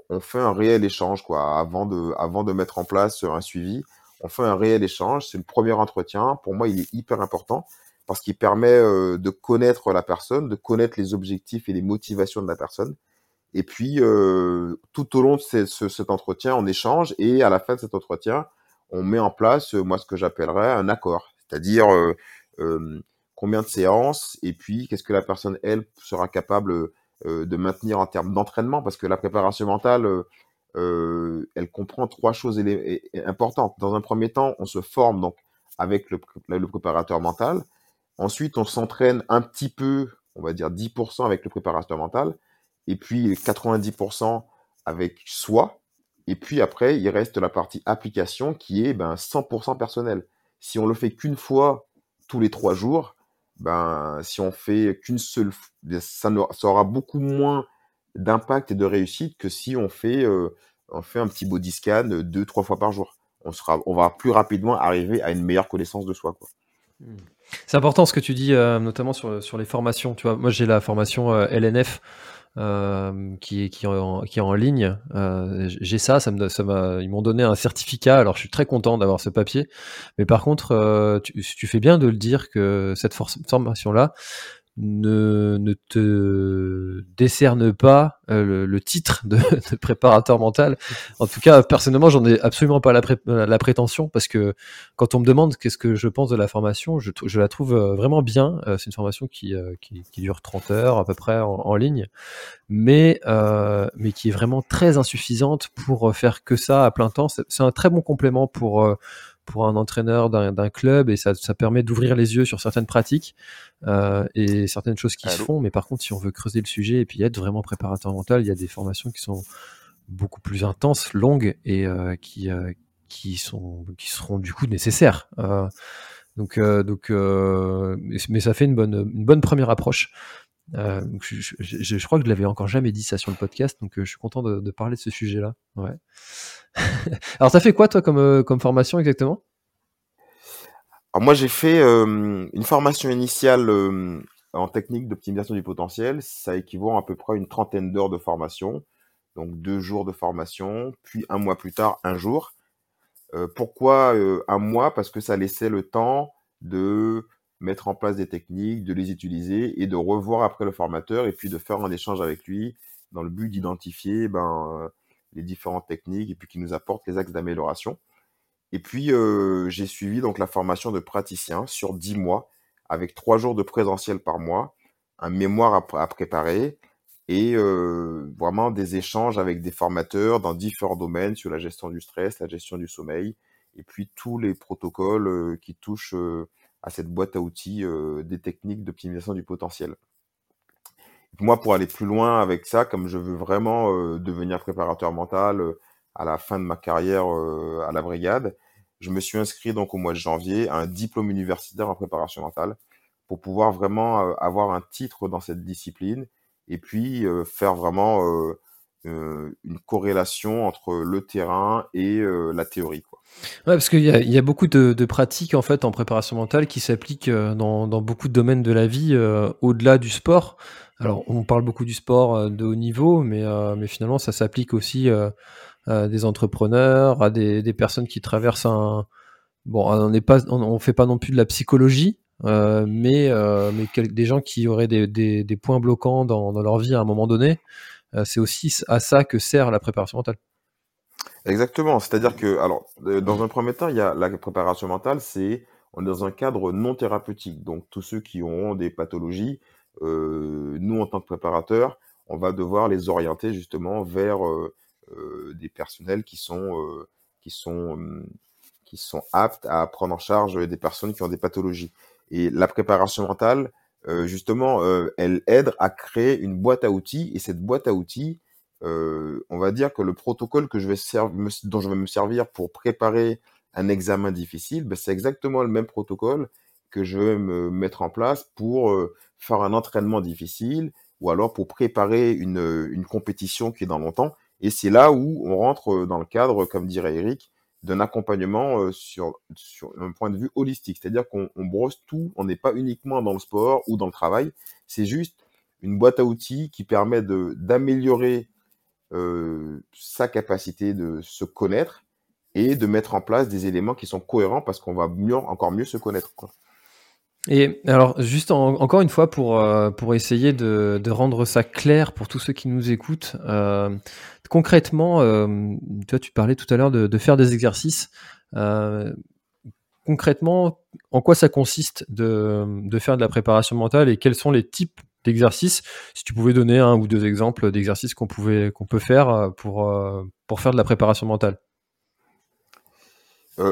on fait un réel échange, quoi, avant de, avant de mettre en place un suivi. On fait un réel échange. C'est le premier entretien. Pour moi, il est hyper important parce qu'il permet de connaître la personne, de connaître les objectifs et les motivations de la personne. Et puis, euh, tout au long de cet entretien, on échange et à la fin de cet entretien, on met en place, euh, moi, ce que j'appellerais un accord. C'est-à-dire combien de séances et puis qu'est-ce que la personne, elle, sera capable de maintenir en termes d'entraînement? Parce que la préparation mentale, elle comprend trois choses importantes. Dans un premier temps, on se forme donc avec le préparateur mental. Ensuite, on s'entraîne un petit peu, on va dire 10% avec le préparateur mental, et puis 90% avec soi. Et puis après, il reste la partie application qui est ben, 100% personnel. Si on le fait qu'une fois tous les trois jours, ben, si on fait qu'une seule, ça, ça aura beaucoup moins d'impact et de réussite que si on fait, euh, on fait un petit body scan deux, trois fois par jour. On, sera, on va plus rapidement arriver à une meilleure connaissance de soi. Hmm. C'est important ce que tu dis, euh, notamment sur, sur les formations. Tu vois, moi j'ai la formation euh, LNF euh, qui, qui, en, qui est en ligne. j'ai ça, ça me, ça ils m'ont donné un certificat. Alors je suis très content d'avoir ce papier. Mais par contre, tu, tu, fais bien de le dire que cette formation là, ne, ne te décerne pas euh, le, titre de, [laughs] de, préparateur mental. En tout cas, personnellement, j'en ai absolument pas la, la, prétention parce que quand on me demande qu'est-ce que je pense de la formation, je, je la trouve euh, vraiment bien. Euh, c'est une formation qui, qui, qui, dure 30 heures à peu près en, en ligne, mais, mais qui est vraiment très insuffisante pour faire que ça à plein temps. C'est un très bon complément pour pour un entraîneur d'un club et ça, ça permet d'ouvrir les yeux sur certaines pratiques euh, et certaines choses qui se font. Mais par contre, si on veut creuser le sujet et puis être vraiment préparateur mental, il y a des formations qui sont beaucoup plus intenses, longues et euh, qui, euh, qui, sont, qui seront du coup nécessaires. Euh, donc, euh, donc, mais ça fait une bonne, une bonne première approche. Euh, je, crois que je l'avais encore jamais dit ça sur le podcast, donc je suis content de, parler de ce sujet-là. Ouais. [laughs] Alors, ça fait quoi, toi, comme, euh, formation exactement? Alors, moi, j'ai fait euh, une formation initiale euh, en technique d'optimisation du potentiel. Ça équivaut à, à peu près une trentaine d'heures de formation. Donc, deux jours de formation, puis un mois plus tard, un jour. Euh, pourquoi euh, un mois? Parce que ça laissait le temps de mettre en place des techniques, de les utiliser et de revoir après le formateur et puis de faire un échange avec lui dans le but d'identifier ben, les différentes techniques et puis qui nous apportent les axes d'amélioration. Et puis, euh, j'ai suivi donc la formation de praticien sur 10 mois, avec 3 jours de présentiel par mois, un mémoire à, à préparer et euh, vraiment des échanges avec des formateurs dans différents domaines sur la gestion du stress, la gestion du sommeil, et puis tous les protocoles euh, qui touchent euh, à cette boîte à outils euh, des techniques d'optimisation du potentiel. Moi, pour aller plus loin avec ça, comme je veux vraiment euh, devenir préparateur mental euh, à la fin de ma carrière à la brigade, je me suis inscrit donc au mois de janvier à un diplôme universitaire en préparation mentale pour pouvoir vraiment avoir un titre dans cette discipline et puis faire vraiment une corrélation entre le terrain et la théorie. Quoi. Parce qu'il y, a beaucoup de, pratiques en fait en préparation mentale qui s'appliquent dans, dans, beaucoup de domaines de la vie au-delà du sport. Alors, on parle beaucoup du sport euh, de haut niveau, mais, euh, finalement, ça s'applique aussi euh, à des entrepreneurs, à des, personnes qui traversent un. Bon, on n'est pas, on, fait pas non plus de la psychologie, euh, mais, euh, des gens qui auraient des, points bloquants dans, leur vie à un moment donné, euh, c'est aussi à ça que sert la préparation mentale. Exactement. C'est-à-dire que, alors, dans un premier temps, il y a la préparation mentale, c'est on est dans un cadre non thérapeutique. Donc, tous ceux qui ont des pathologies, euh, nous, en tant que préparateurs, on va devoir les orienter justement vers euh, euh, des personnels qui sont, qui, sont, qui sont aptes à prendre en charge des personnes qui ont des pathologies. Et la préparation mentale, justement, elle aide à créer une boîte à outils. Et cette boîte à outils, on va dire que le protocole que je vais dont je vais me servir pour préparer un examen difficile, ben, c'est exactement le même protocole que je vais me mettre en place pour faire un entraînement difficile ou alors pour préparer une, une compétition qui est dans longtemps. Et c'est là où on rentre dans le cadre, comme dirait Eric, d'un accompagnement sur, sur un point de vue holistique. C'est-à-dire qu'on brosse tout, on n'est pas uniquement dans le sport ou dans le travail, c'est juste une boîte à outils qui permet d'améliorer sa capacité de se connaître et de mettre en place des éléments qui sont cohérents parce qu'on va mieux, encore mieux se connaître. Et alors, juste encore une fois, pour, euh, pour essayer de, de, rendre ça clair pour tous ceux qui nous écoutent, euh, concrètement, euh, toi, tu parlais tout à l'heure de, de, faire des exercices. Euh, concrètement, en quoi ça consiste de, de, faire de la préparation mentale et quels sont les types d'exercices? Si tu pouvais donner un ou deux exemples d'exercices qu'on pouvait qu'on peut faire pour, pour faire de la préparation mentale.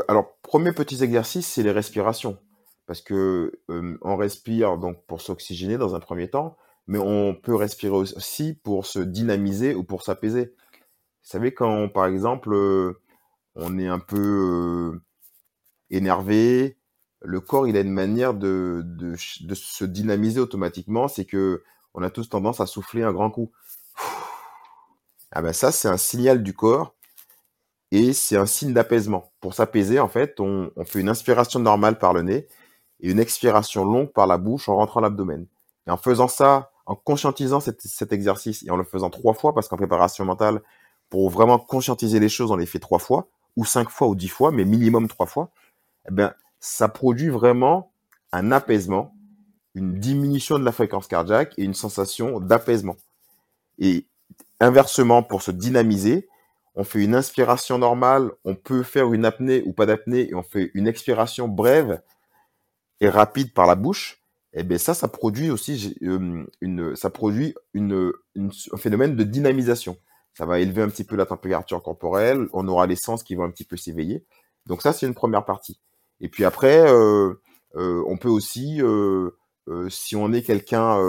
alors, premier petit exercice, c'est les respirations parce que on respire donc pour s'oxygéner dans un premier temps, mais on peut respirer aussi pour se dynamiser ou pour s'apaiser. Vous savez quand par exemple on est un peu énervé, le corps il a une manière de, se dynamiser automatiquement, c'est que on a tous tendance à souffler un grand coup. Ah ben ça c'est un signal du corps et c'est un signe d'apaisement. Pour s'apaiser en fait, on fait une inspiration normale par le nez et une expiration longue par la bouche en rentrant l'abdomen. Et en faisant ça, en conscientisant cet, exercice et en le faisant trois fois, parce qu'en préparation mentale, pour vraiment conscientiser les choses, on les fait trois fois, ou cinq fois, ou dix fois, mais minimum trois fois, eh bien, ça produit vraiment un apaisement, une diminution de la fréquence cardiaque et une sensation d'apaisement. Et inversement, pour se dynamiser, on fait une inspiration normale, on peut faire une apnée ou pas d'apnée, et on fait une expiration brève et rapide par la bouche, eh bien ça, ça produit aussi une, ça produit une, un phénomène de dynamisation. Ça va élever un petit peu la température corporelle, on aura les sens qui vont un petit peu s'éveiller. Donc ça, c'est une première partie. Et puis après, euh, euh, on peut aussi, euh, si on est quelqu'un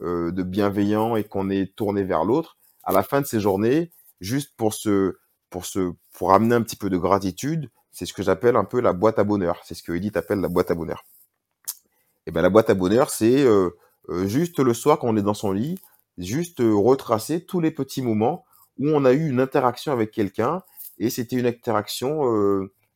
de bienveillant et qu'on est tourné vers l'autre, à la fin de ces journées, juste pour se, pour se, pour amener un petit peu de gratitude, c'est ce que j'appelle un peu la boîte à bonheur. C'est ce que Edith appelle la boîte à bonheur et ben la boîte à bonheur, c'est euh, euh, juste le soir quand on est dans son lit, juste euh, retracer tous les petits moments où on a eu une interaction avec quelqu'un et c'était une interaction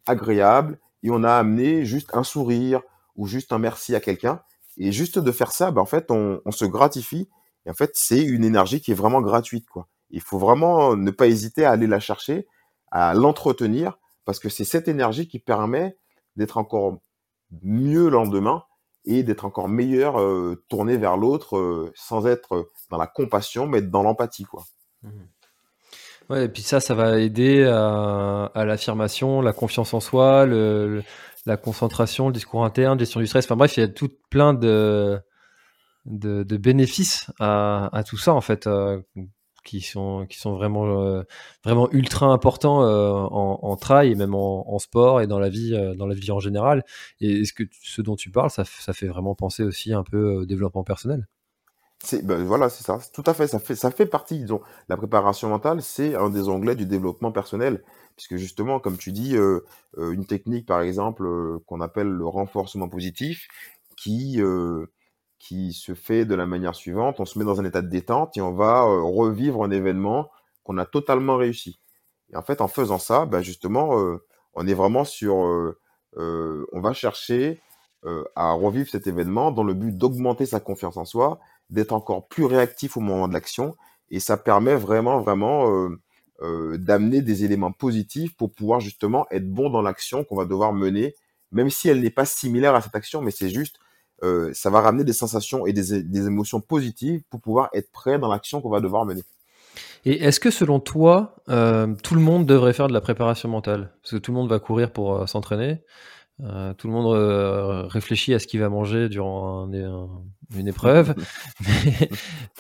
agréable et on a amené juste un sourire ou juste un merci à quelqu'un et juste de faire ça, ben en fait on, on se gratifie et en fait c'est une énergie qui est vraiment gratuite quoi. Il faut vraiment ne pas hésiter à aller la chercher, à l'entretenir parce que c'est cette énergie qui permet d'être encore mieux le lendemain et d'être encore meilleur euh, tourné vers l'autre euh, sans être dans la compassion mais dans l'empathie quoi. Mmh. Ouais, et puis ça, ça va aider à, l'affirmation, la confiance en soi, le, la concentration, le discours interne, gestion du stress. Enfin bref, il y a tout plein de, de, bénéfices à, à, tout ça en fait. Euh, qui sont qui sont vraiment euh, vraiment ultra importants euh, en, en trail et même en, sport et dans la vie euh, dans la vie en général. Et est-ce que ce dont tu parles, ça, ça fait vraiment penser aussi un peu au développement personnel? Ben voilà, c'est ça, tout à fait. Ça fait ça fait partie. Disons, la préparation mentale, c'est un des onglets du développement personnel, puisque justement, comme tu dis, une technique, par exemple, qu'on appelle le renforcement positif, qui qui se fait de la manière suivante. On se met dans un état de détente et on va euh, revivre un événement qu'on a totalement réussi. Et en fait, en faisant ça, ben justement, euh, on est vraiment sur... Euh, on va chercher à revivre cet événement dans le but d'augmenter sa confiance en soi, d'être encore plus réactif au moment de l'action. Et ça permet vraiment, vraiment d'amener des éléments positifs pour pouvoir justement être bon dans l'action qu'on va devoir mener, même si elle n'est pas similaire à cette action, mais c'est juste euh, ça va ramener des sensations et des, des, émotions positives pour pouvoir être prêt dans l'action qu'on va devoir mener. Et est-ce que selon toi, euh, tout le monde devrait faire de la préparation mentale? Parce que tout le monde va courir pour euh, s'entraîner, tout le monde réfléchit à ce qu'il va manger durant un, une épreuve, [laughs] mais,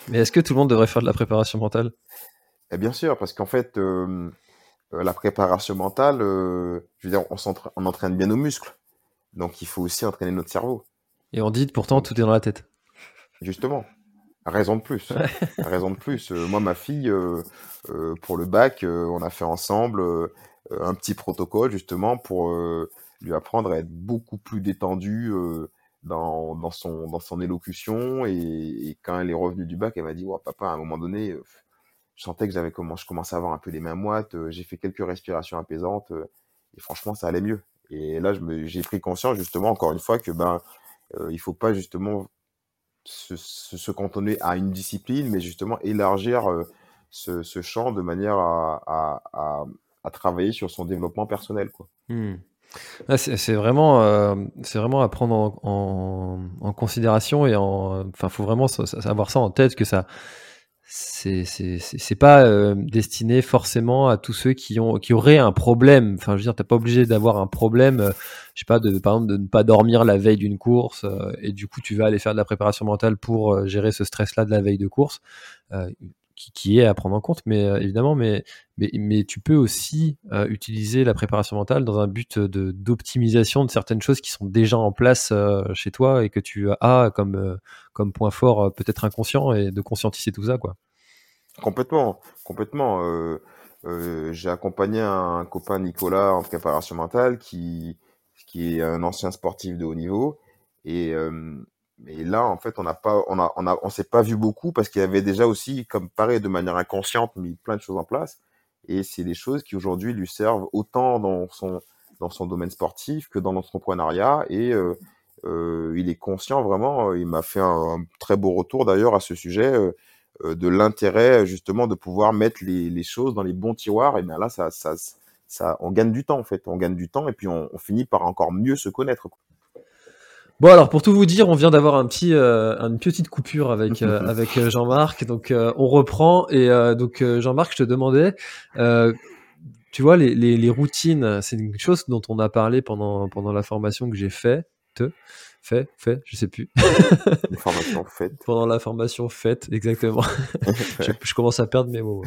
mais est-ce que tout le monde devrait faire de la préparation mentale? Eh Bien sûr, parce qu'en fait, la préparation mentale, je veux dire, on, on entraîne bien nos muscles, donc il faut aussi entraîner notre cerveau. Et on dit pourtant tout est dans la tête. Justement. Raison de plus. [laughs] Raison de plus. Euh, moi, ma fille, euh, euh, pour le bac, on a fait ensemble un petit protocole justement pour lui apprendre à être beaucoup plus détendu dans, dans, son, dans son élocution. Et, quand elle est revenue du bac, elle m'a dit oh, Papa, à un moment donné, je sentais que j'avais comment, je commençais à avoir un peu les mains moites. J'ai fait quelques respirations apaisantes et franchement, ça allait mieux. Et là, j'ai pris conscience justement, encore une fois, que ben, euh, il faut pas justement se, se, se, cantonner à une discipline, mais justement élargir euh, ce, champ de manière à, à, travailler sur son développement personnel. Quoi. Mmh. Ah, c'est vraiment, euh, c'est vraiment à prendre en, en, considération et en, enfin, faut vraiment avoir ça en tête que ça, c'est pas euh, destiné forcément à tous ceux qui ont qui auraient un problème. Enfin, je veux dire, t'es pas obligé d'avoir un problème, euh, je sais pas, de par exemple de ne pas dormir la veille d'une course euh, et du coup tu vas aller faire de la préparation mentale pour euh, gérer ce stress-là de la veille de course, euh, qui, qui, est à prendre en compte, mais évidemment, mais, mais mais tu peux aussi utiliser la préparation mentale dans un but de d'optimisation de certaines choses qui sont déjà en place chez toi et que tu as comme comme point fort peut-être inconscient et de conscientiser tout ça, quoi. Complètement, complètement. Euh, euh, j'ai accompagné un copain Nicolas en préparation mentale qui, qui est un ancien sportif de haut niveau. Et, euh, et là, en fait, on n'a pas, on a, on a, on s'est pas vu beaucoup parce qu'il avait déjà aussi, comme pareil, de manière inconsciente, mis plein de choses en place. Et c'est des choses qui aujourd'hui lui servent autant dans son, dans son domaine sportif que dans l'entrepreneuriat. Et euh, euh, il est conscient vraiment. Il m'a fait un, un, très beau retour d'ailleurs à ce sujet. Euh, euh, de l'intérêt justement de pouvoir mettre les, les, choses dans les bons tiroirs, et bien là, ça, ça, ça, on gagne du temps en fait, on gagne du temps et puis on, on finit par encore mieux se connaître. Bon alors pour tout vous dire, on vient d'avoir un petit, euh, une petite coupure avec euh, [laughs] avec euh, Jean-Marc, donc euh, on reprend et euh, donc Jean-Marc, je te demandais, tu vois les, les, les routines, c'est une chose dont on a parlé pendant pendant la formation que j'ai faite fait, fait, je sais plus. [laughs] Une formation faite. Pendant la formation faite, exactement. [laughs] je, je, commence à perdre mes mots.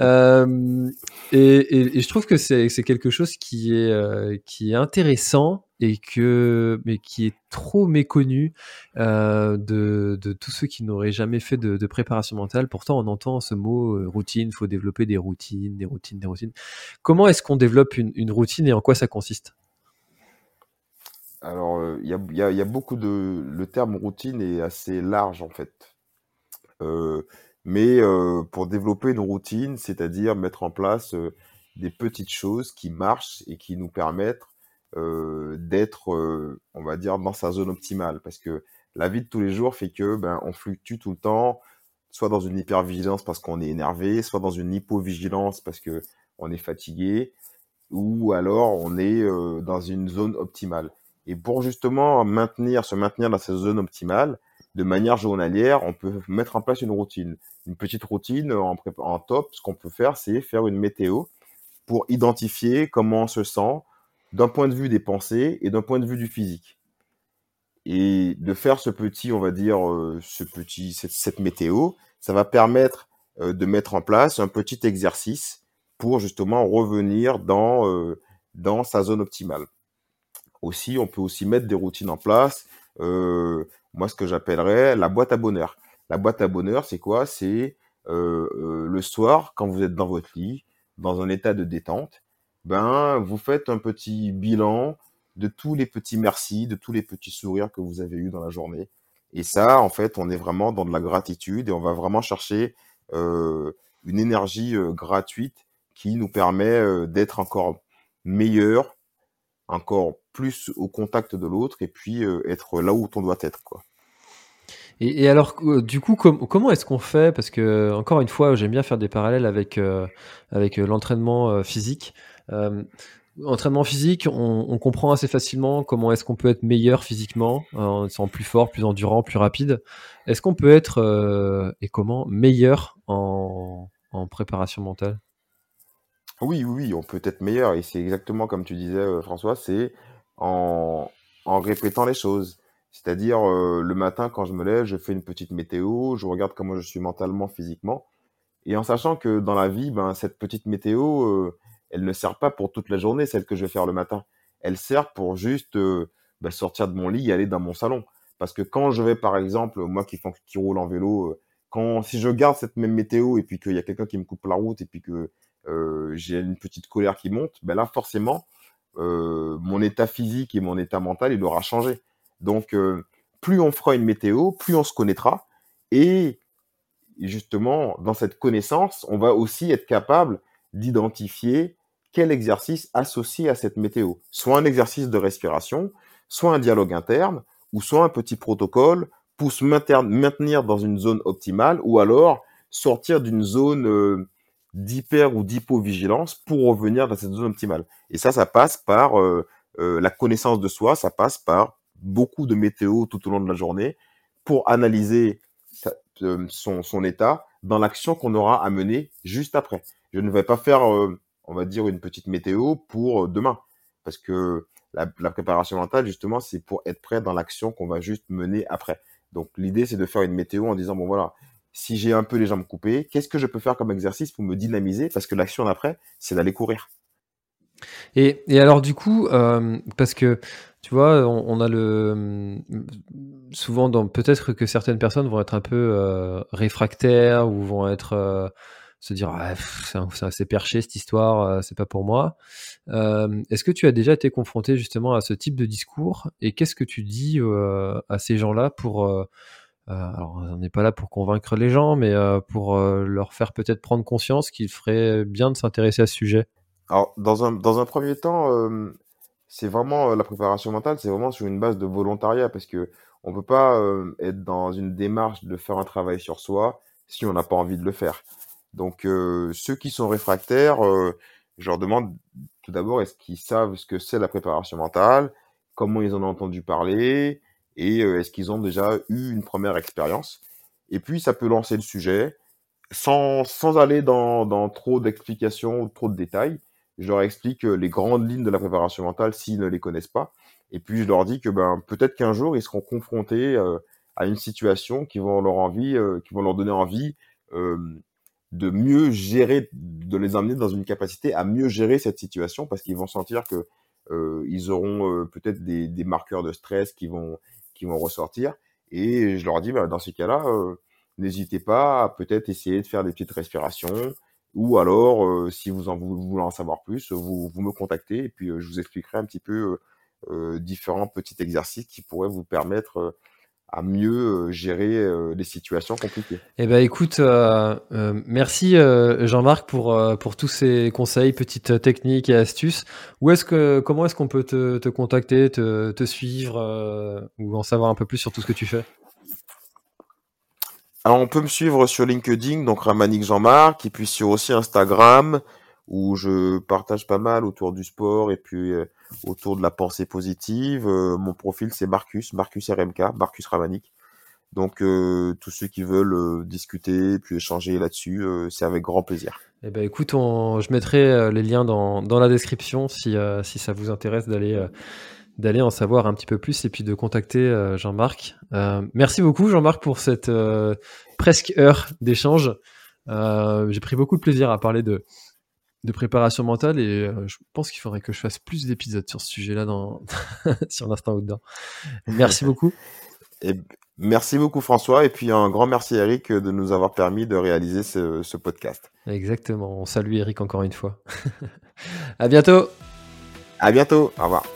euh, et, et, et, je trouve que c'est quelque chose qui est, euh, qui est intéressant et que, mais qui est trop méconnu euh, de, tous ceux qui n'auraient jamais fait de, préparation mentale. Pourtant, on entend ce mot euh, routine, faut développer des routines, des routines, des routines. Comment est-ce qu'on développe une, routine et en quoi ça consiste? Alors, il euh, y, a, y, a, beaucoup de... Le terme routine est assez large, en fait. Mais pour développer une routine, c'est-à-dire mettre en place des petites choses qui marchent et qui nous permettent d'être, on va dire, dans sa zone optimale. Parce que la vie de tous les jours fait que ben, on fluctue tout le temps, soit dans une hypervigilance parce qu'on est énervé, soit dans une hypovigilance parce que on est fatigué, ou alors on est dans une zone optimale. Et pour justement maintenir, se maintenir dans cette zone optimale, de manière journalière, on peut mettre en place une routine. Une petite routine en, en top, ce qu'on peut faire, c'est faire une météo pour identifier comment on se sent d'un point de vue des pensées et d'un point de vue du physique. Et de faire ce petit, on va dire, euh, ce petit, cette, météo, ça va permettre euh, de mettre en place un petit exercice pour justement revenir dans, euh, dans sa zone optimale aussi, on peut aussi mettre des routines en place. Moi, ce que j'appellerais la boîte à bonheur. La boîte à bonheur, c'est quoi? C'est le soir, quand vous êtes dans votre lit, dans un état de détente, ben, vous faites un petit bilan de tous les petits merci, de tous les petits sourires que vous avez eus dans la journée. Et ça, en fait, on est vraiment dans de la gratitude et on va vraiment chercher euh, une énergie euh, gratuite qui nous permet euh, d'être encore meilleur, encore plus au contact de l'autre et puis être là où on doit être. Et, alors du coup com comment est-ce qu'on fait? Parce que encore une fois j'aime bien faire des parallèles avec avec l'entraînement physique. Entraînement physique, on, comprend assez facilement comment est-ce qu'on peut être meilleur physiquement, en étant plus fort, plus endurant, plus rapide. Est-ce qu'on peut être et comment meilleur en, préparation mentale? Oui, oui, on peut être meilleur et c'est exactement comme tu disais, euh, François, c'est en, répétant les choses. C'est-à-dire, euh, le matin, quand je me lève, je fais une petite météo, je regarde comment je suis mentalement, physiquement, et en sachant que dans la vie, ben, cette petite météo, euh, elle ne sert pas pour toute la journée, celle que je vais faire le matin. Elle sert pour juste ben, sortir de mon lit et aller dans mon salon. Parce que quand je vais, par exemple, moi qui, qui roule en vélo, quand si je garde cette même météo et puis qu'il y a quelqu'un qui me coupe la route et puis que euh, j'ai une petite colère qui monte, ben là forcément, euh, mon état physique et mon état mental, il aura changé. Donc, euh, plus on fera une météo, plus on se connaîtra. Et justement, dans cette connaissance, on va aussi être capable d'identifier quel exercice associé à cette météo. Soit un exercice de respiration, soit un dialogue interne, ou soit un petit protocole pour se maintenir dans une zone optimale, ou alors sortir d'une zone euh, d'hyper ou d'hypovigilance pour revenir dans cette zone optimale. Et ça, ça passe par euh, euh, la connaissance de soi, ça passe par beaucoup de météo tout au long de la journée pour analyser son, son, état dans l'action qu'on aura à mener juste après. Je ne vais pas faire, on va dire, une petite météo pour demain, parce que la, préparation mentale, justement, c'est pour être prêt dans l'action qu'on va juste mener après. Donc l'idée, c'est de faire une météo en disant, bon voilà, si j'ai un peu les jambes coupées, qu'est-ce que je peux faire comme exercice pour me dynamiser? Parce que l'action d'après, c'est d'aller courir. Et, alors du coup, euh, parce que tu vois, on, a le souvent peut-être que certaines personnes vont être un peu euh, réfractaires ou vont être euh, se dire ah, c'est perché cette histoire, euh, c'est pas pour moi. Euh, est-ce que tu as déjà été confronté justement à ce type de discours? Et qu'est-ce que tu dis euh, à ces gens-là pour alors, on n'est pas là pour convaincre les gens, mais pour leur faire peut-être prendre conscience qu'il ferait bien de s'intéresser à ce sujet? Alors, dans un, dans un premier temps, c'est vraiment la préparation mentale, c'est vraiment sur une base de volontariat parce que on peut pas être dans une démarche de faire un travail sur soi si on n'a pas envie de le faire. Donc, ceux qui sont réfractaires, je leur demande tout d'abord est-ce qu'ils savent ce que c'est la préparation mentale, comment ils en ont entendu parler, et euh, est-ce qu'ils ont déjà eu une première expérience? Et puis, ça peut lancer le sujet sans, sans aller dans, dans trop d'explications ou trop de détails. Je leur explique euh, les grandes lignes de la préparation mentale s'ils ne les connaissent pas. Et puis, je leur dis que ben, peut-être qu'un jour, ils seront confrontés euh, à une situation qui vont leur, envie, qui vont leur donner envie de mieux gérer, de les amener dans une capacité à mieux gérer cette situation parce qu'ils vont sentir que ils auront peut-être des, des, marqueurs de stress qui vont qui vont ressortir. Et je leur dis, bah, dans ces cas-là, euh, n'hésitez pas à peut-être essayer de faire des petites respirations. Ou alors, euh, si vous en voulez en savoir plus, vous, vous me contactez et puis euh, je vous expliquerai un petit peu différents petits exercices qui pourraient vous permettre à mieux euh, gérer euh, les situations compliquées. Eh ben écoute, euh, merci Jean-Marc pour pour tous ces conseils, petites techniques et astuces. Où est-ce que comment est-ce qu'on peut te, te, contacter, te, te suivre ou en savoir un peu plus sur tout ce que tu fais? Alors on peut me suivre sur LinkedIn, donc Ramanik Jean-Marc, et puis sur aussi Instagram où je partage pas mal autour du sport et puis euh, autour de la pensée positive. Euh, mon profil c'est Marcus, Marcus RMK, Marcus Ramanik. Donc euh, tous ceux qui veulent discuter puis échanger là-dessus, c'est avec grand plaisir. Eh ben écoute, je mettrai les liens dans, dans la description si, si ça vous intéresse d'aller d'aller en savoir un petit peu plus et puis de contacter Jean-Marc. merci beaucoup Jean-Marc pour cette presque heure d'échange. J'ai pris beaucoup de plaisir à parler de, de préparation mentale et euh, je pense qu'il faudrait que je fasse plus d'épisodes sur ce sujet-là dans [laughs] sur l'instant outdoor. Merci [laughs] beaucoup. Et merci beaucoup François et puis un grand merci Eric de nous avoir permis de réaliser ce, ce podcast. Exactement. On salue Eric encore une fois. [laughs] à bientôt. À bientôt. Au revoir.